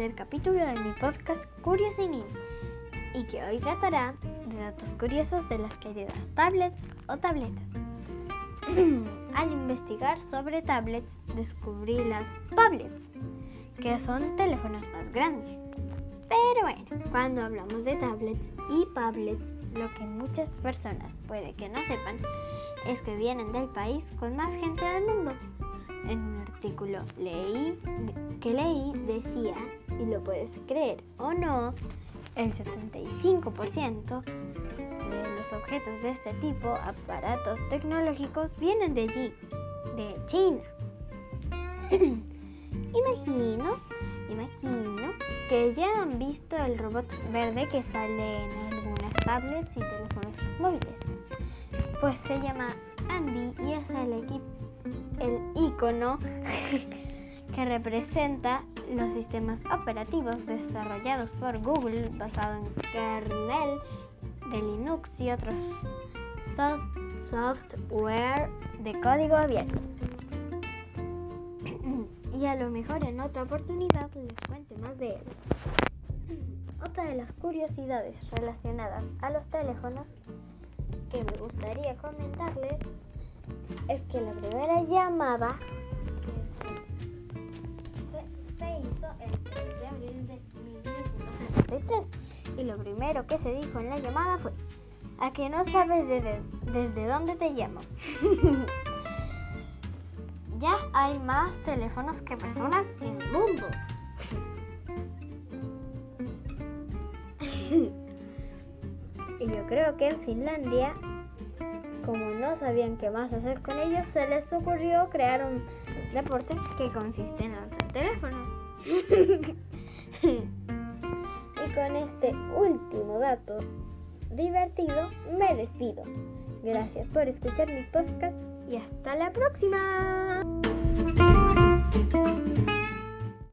tercer capítulo de mi podcast Curiosini y que hoy tratará de datos curiosos de las queridas tablets o tabletas. Al investigar sobre tablets descubrí las tablets, que son teléfonos más grandes. Pero bueno, cuando hablamos de tablets y tablets, lo que muchas personas puede que no sepan es que vienen del país con más gente del mundo. En un artículo leí que leí decía, y lo puedes creer o no, el 75% de los objetos de este tipo, aparatos tecnológicos, vienen de allí, de China. imagino, imagino que ya han visto el robot verde que sale en algunas tablets y teléfonos móviles. Pues se llama Andy icono que representa los sistemas operativos desarrollados por Google basado en kernel de Linux y otros software de código abierto. y a lo mejor en otra oportunidad les cuente más de él. Otra de las curiosidades relacionadas a los teléfonos que me gustaría comentarles es que la primera llamada se hizo el 3 de abril de 1963 y lo primero que se dijo en la llamada fue a que no sabes desde dónde te llamo. ya hay más teléfonos que personas en el mundo. y yo creo que en Finlandia como no sabían qué más hacer con ellos, se les ocurrió crear un deporte que consiste en lanzar teléfonos. y con este último dato divertido, me despido. Gracias por escuchar mi podcast y hasta la próxima.